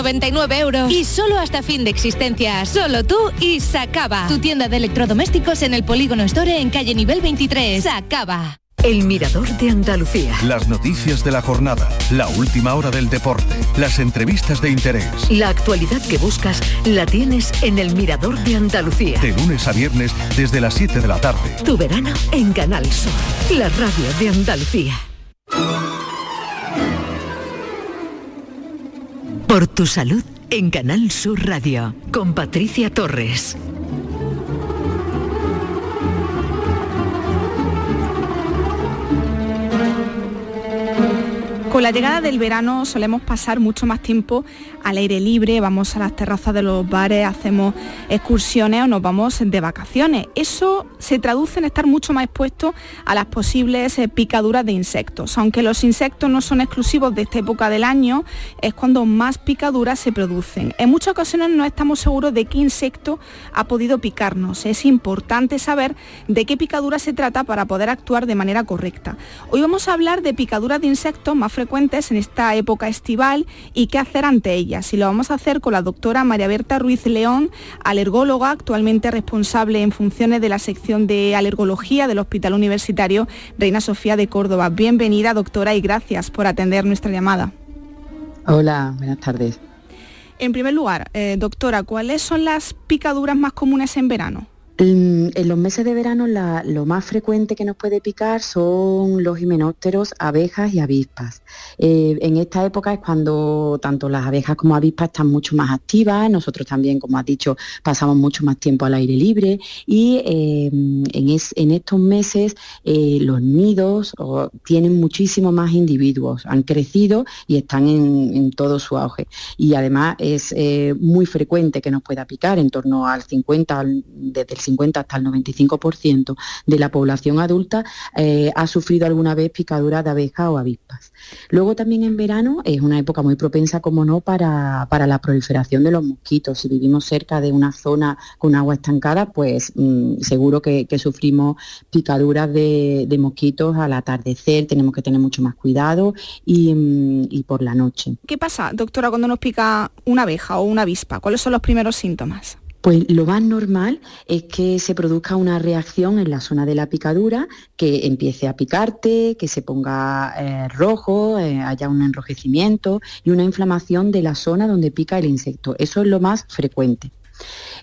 299 euros. Y solo hasta fin de existencia. Solo tú y Sacaba. Tu tienda de electrodomésticos en el Polígono Store en calle nivel 23. Sacaba. El Mirador de Andalucía. Las noticias de la jornada, la última hora del deporte, las entrevistas de interés. La actualidad que buscas la tienes en El Mirador de Andalucía. De lunes a viernes desde las 7 de la tarde. Tu verano en Canal Sur, la radio de Andalucía. Por tu salud en Canal Sur Radio con Patricia Torres. Con la llegada del verano solemos pasar mucho más tiempo al aire libre, vamos a las terrazas de los bares, hacemos excursiones o nos vamos de vacaciones. Eso se traduce en estar mucho más expuesto a las posibles eh, picaduras de insectos. Aunque los insectos no son exclusivos de esta época del año, es cuando más picaduras se producen. En muchas ocasiones no estamos seguros de qué insecto ha podido picarnos. Es importante saber de qué picadura se trata para poder actuar de manera correcta. Hoy vamos a hablar de picaduras de insectos más frecuentes en esta época estival y qué hacer ante ellas. Y lo vamos a hacer con la doctora María Berta Ruiz León, alergóloga, actualmente responsable en funciones de la sección de alergología del Hospital Universitario Reina Sofía de Córdoba. Bienvenida, doctora, y gracias por atender nuestra llamada. Hola, buenas tardes. En primer lugar, eh, doctora, ¿cuáles son las picaduras más comunes en verano? En, en los meses de verano lo más frecuente que nos puede picar son los himenópteros, abejas y avispas. Eh, en esta época es cuando tanto las abejas como avispas están mucho más activas, nosotros también, como has dicho, pasamos mucho más tiempo al aire libre y eh, en, es- en estos meses eh, los nidos tienen muchísimo más individuos, han crecido y están en, en todo su auge. Y además es eh, muy frecuente que nos pueda picar, en torno al 50, al- desde el 50 hasta el 95% de la población adulta eh, ha sufrido alguna vez picadura de abeja o avispas. Luego también en verano es una época muy propensa, como no, para, para la proliferación de los mosquitos. Si vivimos cerca de una zona con agua estancada, pues mm, seguro que, sufrimos picaduras de, de mosquitos al atardecer, tenemos que tener mucho más cuidado y, mm, y por la noche. ¿Qué pasa, doctora, cuando nos pica una abeja o una avispa? ¿Cuáles son los primeros síntomas? Pues lo más normal es que se produzca una reacción en la zona de la picadura, que empiece a picarte, que se ponga eh, rojo, eh, haya un enrojecimiento y una inflamación de la zona donde pica el insecto. Eso es lo más frecuente.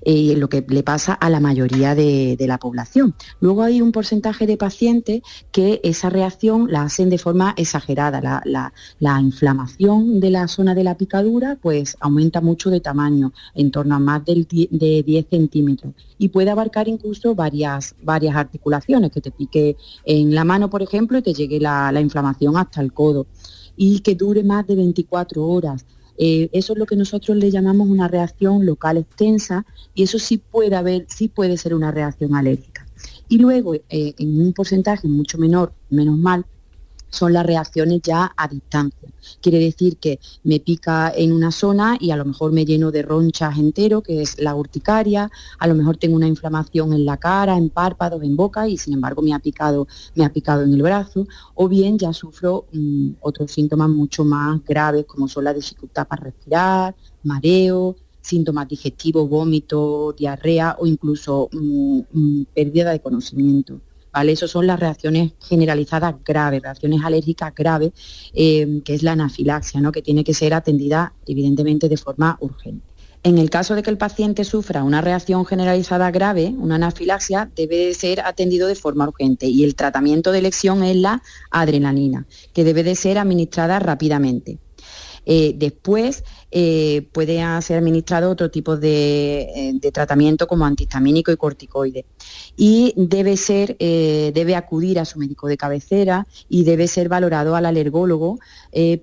Eh, lo que le pasa a la mayoría de, la población. Luego hay un porcentaje de pacientes que esa reacción la hacen de forma exagerada. La, la- la inflamación de la zona de la picadura pues aumenta mucho de tamaño, en torno a más de 10 centímetros y puede abarcar incluso varias, varias articulaciones, que te pique en la mano, por ejemplo, y te llegue la, la inflamación hasta el codo y que dure más de 24 horas. Eh, eso es lo que nosotros le llamamos una reacción local extensa y eso sí puede haber, sí puede ser una reacción alérgica. Y luego, eh, en un porcentaje mucho menor, menos mal, son las reacciones ya a distancia. Quiere decir que me pica en una zona y a lo mejor me lleno de ronchas entero, que es la urticaria, a lo mejor tengo una inflamación en la cara, en párpados, en boca y sin embargo me ha picado, me ha picado en el brazo, o bien ya sufro mm, otros síntomas mucho más graves como son la dificultad para respirar, mareo, síntomas digestivos, vómito, diarrea o incluso mm, mm, pérdida de conocimiento. ¿Vale? Esas son las reacciones generalizadas graves, reacciones alérgicas graves, eh, que es la anafilaxia, ¿no? que tiene que ser atendida evidentemente de forma urgente. En el caso de que el paciente sufra una reacción generalizada grave, una anafilaxia, debe ser atendido de forma urgente y el tratamiento de elección es la adrenalina, que debe de ser administrada rápidamente. Eh, después eh, puede ser administrado otro tipo de, eh, de, tratamiento como antihistamínico y corticoide. Y debe, ser, debe acudir a su médico de cabecera y debe ser valorado al alergólogo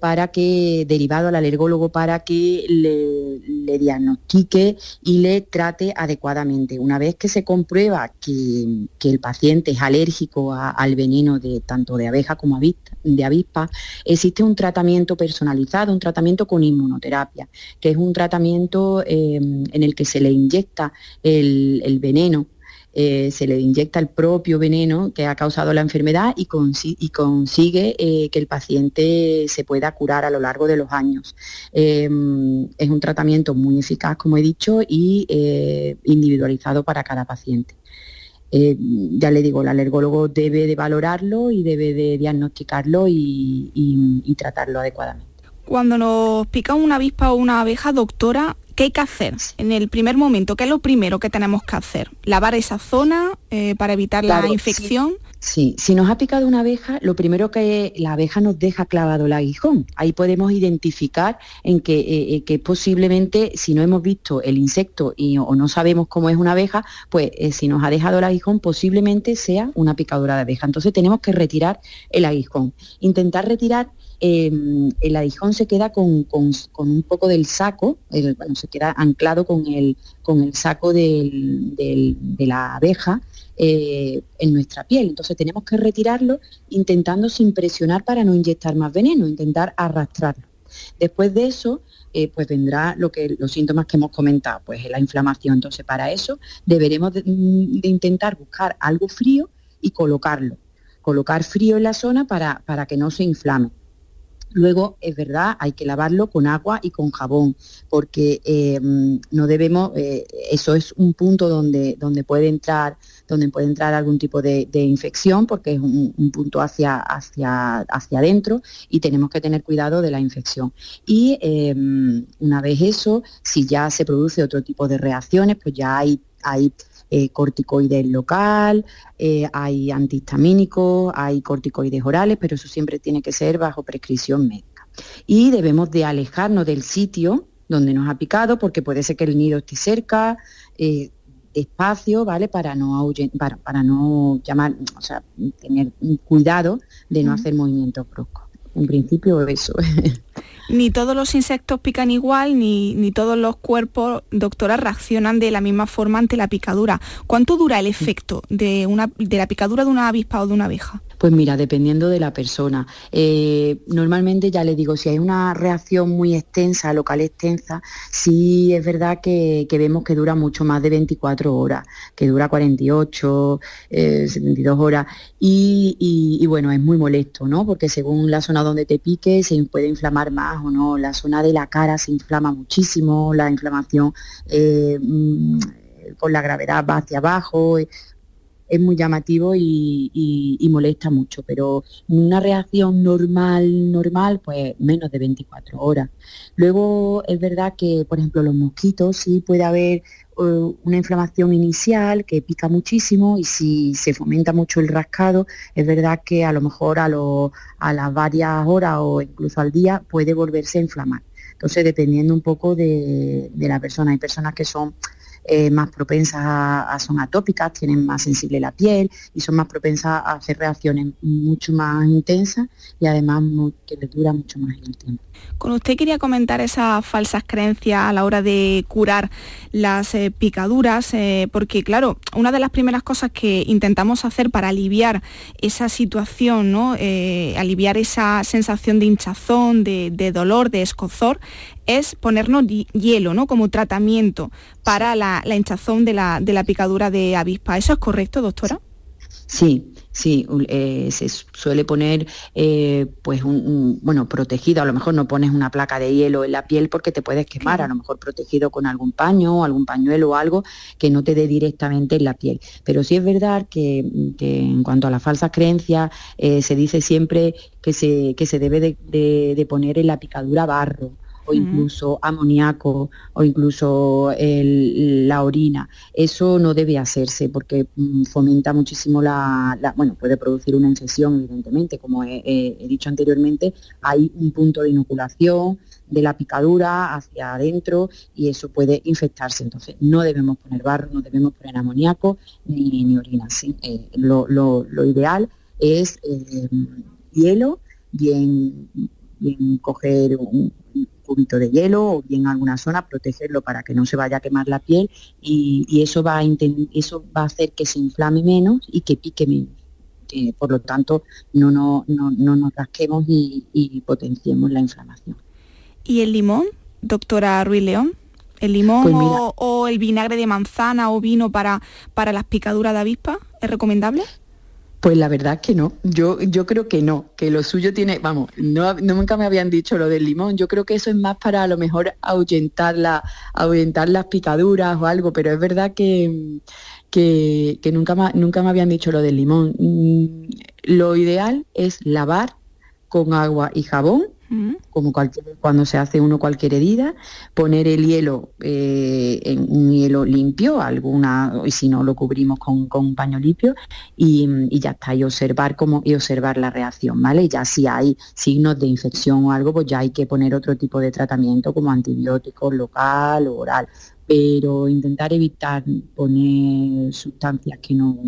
para que, derivado al alergólogo para que le, diagnostique y le trate adecuadamente. Una vez que se comprueba que, el paciente es alérgico al veneno de tanto de abeja como de avispa, existe un tratamiento personalizado, un tratamiento con inmunoterapia, que es un tratamiento eh, en el que se le inyecta el, veneno eh, se le inyecta el propio veneno que ha causado la enfermedad y, consigue eh, que el paciente se pueda curar a lo largo de los años. es un tratamiento muy eficaz, como he dicho, y individualizado para cada paciente. Ya le digo, el alergólogo debe de valorarlo y debe de diagnosticarlo y tratarlo adecuadamente. Cuando nos pica una avispa o una abeja, doctora, ¿qué hay que hacer en el primer momento? ¿Qué es lo primero que tenemos que hacer? ¿Lavar esa zona eh, para evitar la infección? Sí. Si nos ha picado una abeja, lo primero que la abeja nos deja clavado el aguijón. Ahí podemos identificar en que, eh, eh, posiblemente, si no hemos visto el insecto y, o no sabemos cómo es una abeja, pues si nos ha dejado el aguijón, posiblemente sea una picadura de abeja. Entonces tenemos que retirar el aguijón. Intentar retirar Em, el aguijón se queda con, un poco del saco, bueno, se queda anclado con el, con el saco de la abeja eh, en nuestra piel. Entonces tenemos que retirarlo intentando sin presionar para no inyectar más veneno, intentar arrastrarlo. Después de eso, eh, pues vendrá lo que, los síntomas que hemos comentado, pues la inflamación. Entonces para eso deberemos de intentar buscar algo frío y colocarlo. Colocar frío en la zona para, para que no se inflame. Luego, es verdad, hay que lavarlo con agua y con jabón, porque eh, no debemos, eh, eso es un punto donde, donde, puede entrar, donde puede entrar algún tipo de, infección, porque es un, punto hacia, hacia, hacia adentro y tenemos que tener cuidado de la infección. Y em, una vez eso, si ya se produce otro tipo de reacciones, pues ya hay, hay eh, corticoides local, eh, hay antihistamínicos, hay corticoides orales, pero eso siempre tiene que ser bajo prescripción médica. Y debemos de alejarnos del sitio donde nos ha picado, porque puede ser que el nido esté cerca, eh, espacio, ¿vale? Para no, para, para, no llamar, o sea, tener cuidado de no hacer movimientos bruscos. En principio eso. ni todos los insectos pican igual, ni, ni, todos los cuerpos, doctora, reaccionan de la misma forma ante la picadura. ¿Cuánto dura el efecto de, una, de la picadura de una avispa o de una abeja? Pues mira, dependiendo de la persona. Eh, normalmente ya le digo, si hay una reacción muy extensa, local extensa, sí es verdad que, vemos que dura mucho más de 24 horas, que dura 48, 72 eh, horas. Y, bueno, es muy molesto, ¿no? Porque según la zona donde te pique se puede inflamar más o no. La zona de la cara se inflama muchísimo, la inflamación eh, mm, con la gravedad va hacia abajo es muy llamativo y, molesta mucho, pero una reacción normal, normal, pues menos de 24 horas. Luego es verdad que, por ejemplo, los mosquitos sí puede haber eh, una inflamación inicial que pica muchísimo y si se fomenta mucho el rascado, es verdad que a lo mejor a, a las varias horas o incluso al día puede volverse a inflamar. Entonces, dependiendo un poco de, de la persona, hay personas que son eh, más propensas a, son atópicas, tienen más sensible la piel y son más propensas a hacer reacciones mucho más intensas y además que les dura mucho más el tiempo. Con usted quería comentar esas falsas creencias a la hora de curar las eh, picaduras, eh, porque claro, una de las primeras cosas que intentamos hacer para aliviar esa situación, ¿no? aliviar esa sensación de hinchazón, de, de dolor, de escozor, es ponernos hielo, ¿no? Como tratamiento para la, hinchazón de la, de la, picadura de avispa. ¿Eso es correcto, doctora? Sí, sí, eh, se suele poner eh, pues un, bueno, protegido, a lo mejor no pones una placa de hielo en la piel porque te puedes quemar, a lo mejor protegido con algún paño, algún pañuelo o algo que no te dé directamente en la piel. Pero sí es verdad que, en cuanto a las falsas creencias, eh, se dice siempre que se, que se debe de poner en la picadura barro o incluso amoníaco o incluso la orina. Eso no debe hacerse porque mm, fomenta muchísimo la, bueno, puede producir una infección evidentemente, como he, dicho anteriormente, hay un punto de inoculación de la picadura hacia adentro y eso puede infectarse. Entonces no debemos poner barro, no debemos poner amoníaco ni, ni orina. Eh, lo, ideal es eh, hielo, bien, bien coger un, cubito de hielo o bien alguna zona, protegerlo para que no se vaya a quemar la piel y, eso, va a eso va a hacer que se inflame menos y que pique menos. por lo tanto, no, no, no, nos rasquemos y, potenciemos la inflamación. ¿Y el limón, doctora Ruiz León? ¿El limón pues o, o, el vinagre de manzana o vino para, para las picaduras de avispa es recomendable? Pues la verdad que no, yo, yo creo que no, que lo suyo tiene, vamos, no, nunca me habían dicho lo del limón, yo creo que eso es más para a lo mejor ahuyentar, la, ahuyentar las picaduras o algo, pero es verdad que, que, nunca, nunca me habían dicho lo del limón. Mm, lo ideal es lavar con agua y jabón como cualquier, cuando se hace uno cualquier herida, poner el hielo eh, en un hielo limpio, alguna, y si no lo cubrimos con, un paño limpio, y, ya está, y observar cómo, y observar la reacción, ¿vale? ya si hay signos de infección o algo, pues ya hay que poner otro tipo de tratamiento como antibióticos local o oral. Pero intentar evitar poner sustancias que no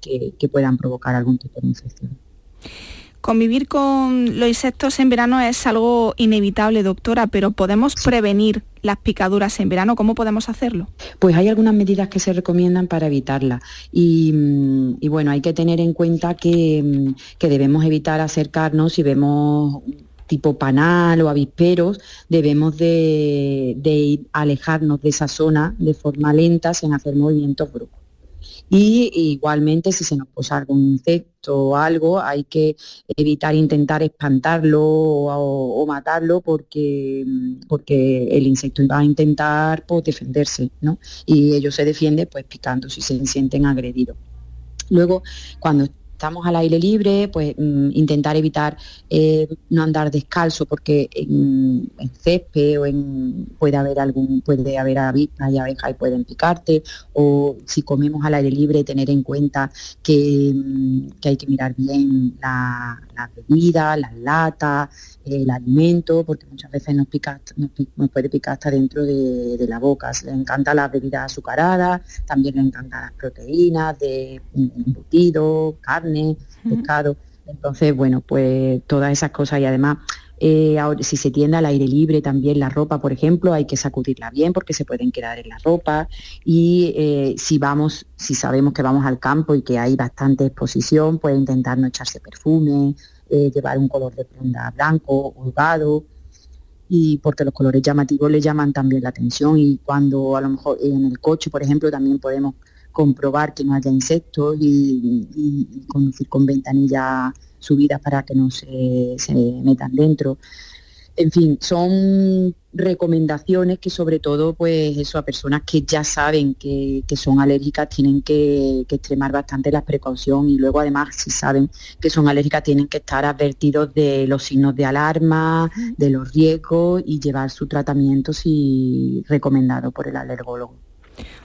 que, que puedan provocar algún tipo de infección. Convivir con los insectos en verano es algo inevitable, doctora, pero ¿podemos prevenir las picaduras en verano? ¿Cómo podemos hacerlo? Pues hay algunas medidas que se recomiendan para evitarlas. Y, mm, bueno, hay que tener en cuenta que, mm, que debemos evitar acercarnos si vemos tipo panal o avisperos, debemos de, de alejarnos de esa zona de forma lenta sin hacer movimientos bruscos. Y igualmente si se nos posa algún insecto o algo, hay que evitar intentar espantarlo o, matarlo porque, porque el insecto va a intentar pues, defenderse, ¿no? Y ellos se defienden pues picando si se sienten agredidos. Luego, cuando estamos al aire libre, pues mm, intentar evitar eh, no andar descalzo porque en, césped o en puede haber algún, puede haber avispas y abejas y pueden picarte, o si comemos al aire libre tener en cuenta que, mm, hay que mirar bien la, la bebida, las latas, el alimento, porque muchas veces nos, pica, nos, puede picar hasta dentro de, la boca. Le encanta las bebidas azucaradas, también le encantan las proteínas de embutido, carne, pescado. Entonces, bueno, pues todas esas cosas y además eh, si se tiende al aire libre también la ropa, por ejemplo, hay que sacudirla bien porque se pueden quedar en la ropa. Y eh, si vamos, si sabemos que vamos al campo y que hay bastante exposición, puede intentar no echarse perfume, eh, llevar un color de prenda blanco, holgado, y porque los colores llamativos le llaman también la atención y cuando a lo mejor en el coche, por ejemplo, también podemos comprobar que no haya insectos y, conducir con ventanillas subidas para que no se, se metan dentro. En fin, son recomendaciones que sobre todo pues eso a personas que ya saben que, son alérgicas tienen que, extremar bastante la precaución y luego además si saben que son alérgicas tienen que estar advertidos de los signos de alarma, de los riesgos y llevar su tratamiento si recomendado por el alergólogo.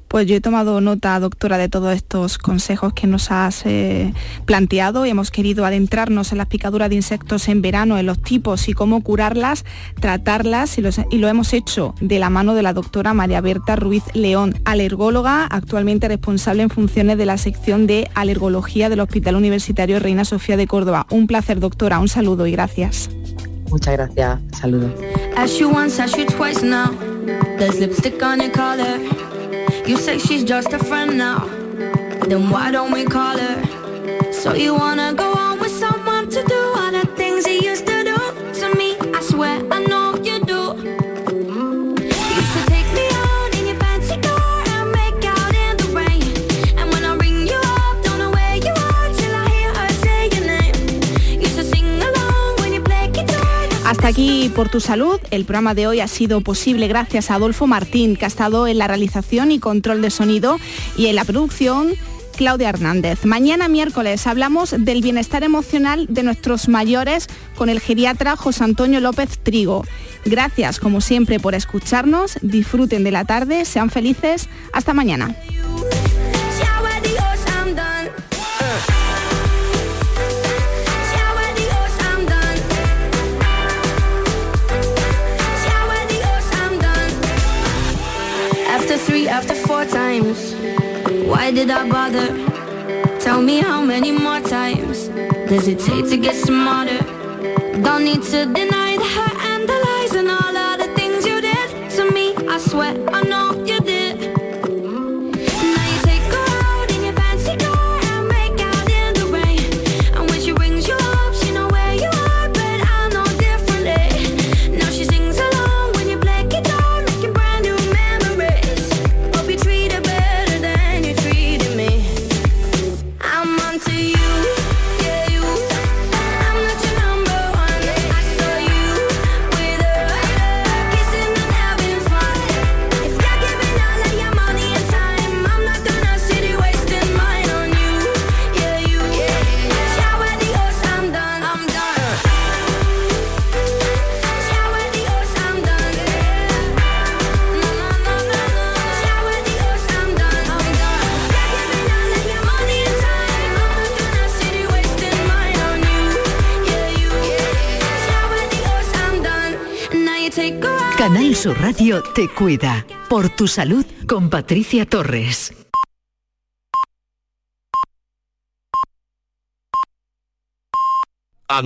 Pues yo he tomado nota, doctora, de todos estos consejos que nos has eh, planteado y hemos querido adentrarnos en las picaduras de insectos en verano, en los tipos y cómo curarlas, tratarlas y, lo hemos hecho de la mano de la doctora María Berta Ruiz León, alergóloga, actualmente responsable en funciones de la sección de alergología del Hospital Universitario Reina Sofía de Córdoba. Un placer, doctora, un saludo y gracias. Muchas gracias, saludos. You say she's just a friend now. Then why don't we call her? So you wanna go Aquí por tu salud. El programa de hoy ha sido posible gracias a Adolfo Martín, que ha estado en la realización y control de sonido y en la producción. Claudia Hernández. Mañana miércoles hablamos del bienestar emocional de nuestros mayores con el geriatra José Antonio López Trigo. Gracias, como siempre, por escucharnos. Disfruten de la tarde, sean felices. Hasta mañana. after four times. Why did I bother? Tell me how many more times does it take to get smarter? Don't need to deny the hurt and the lies and all of the things you did to me. I swear I know. Sur Radio te cuida. Por tu salud con Patricia Torres.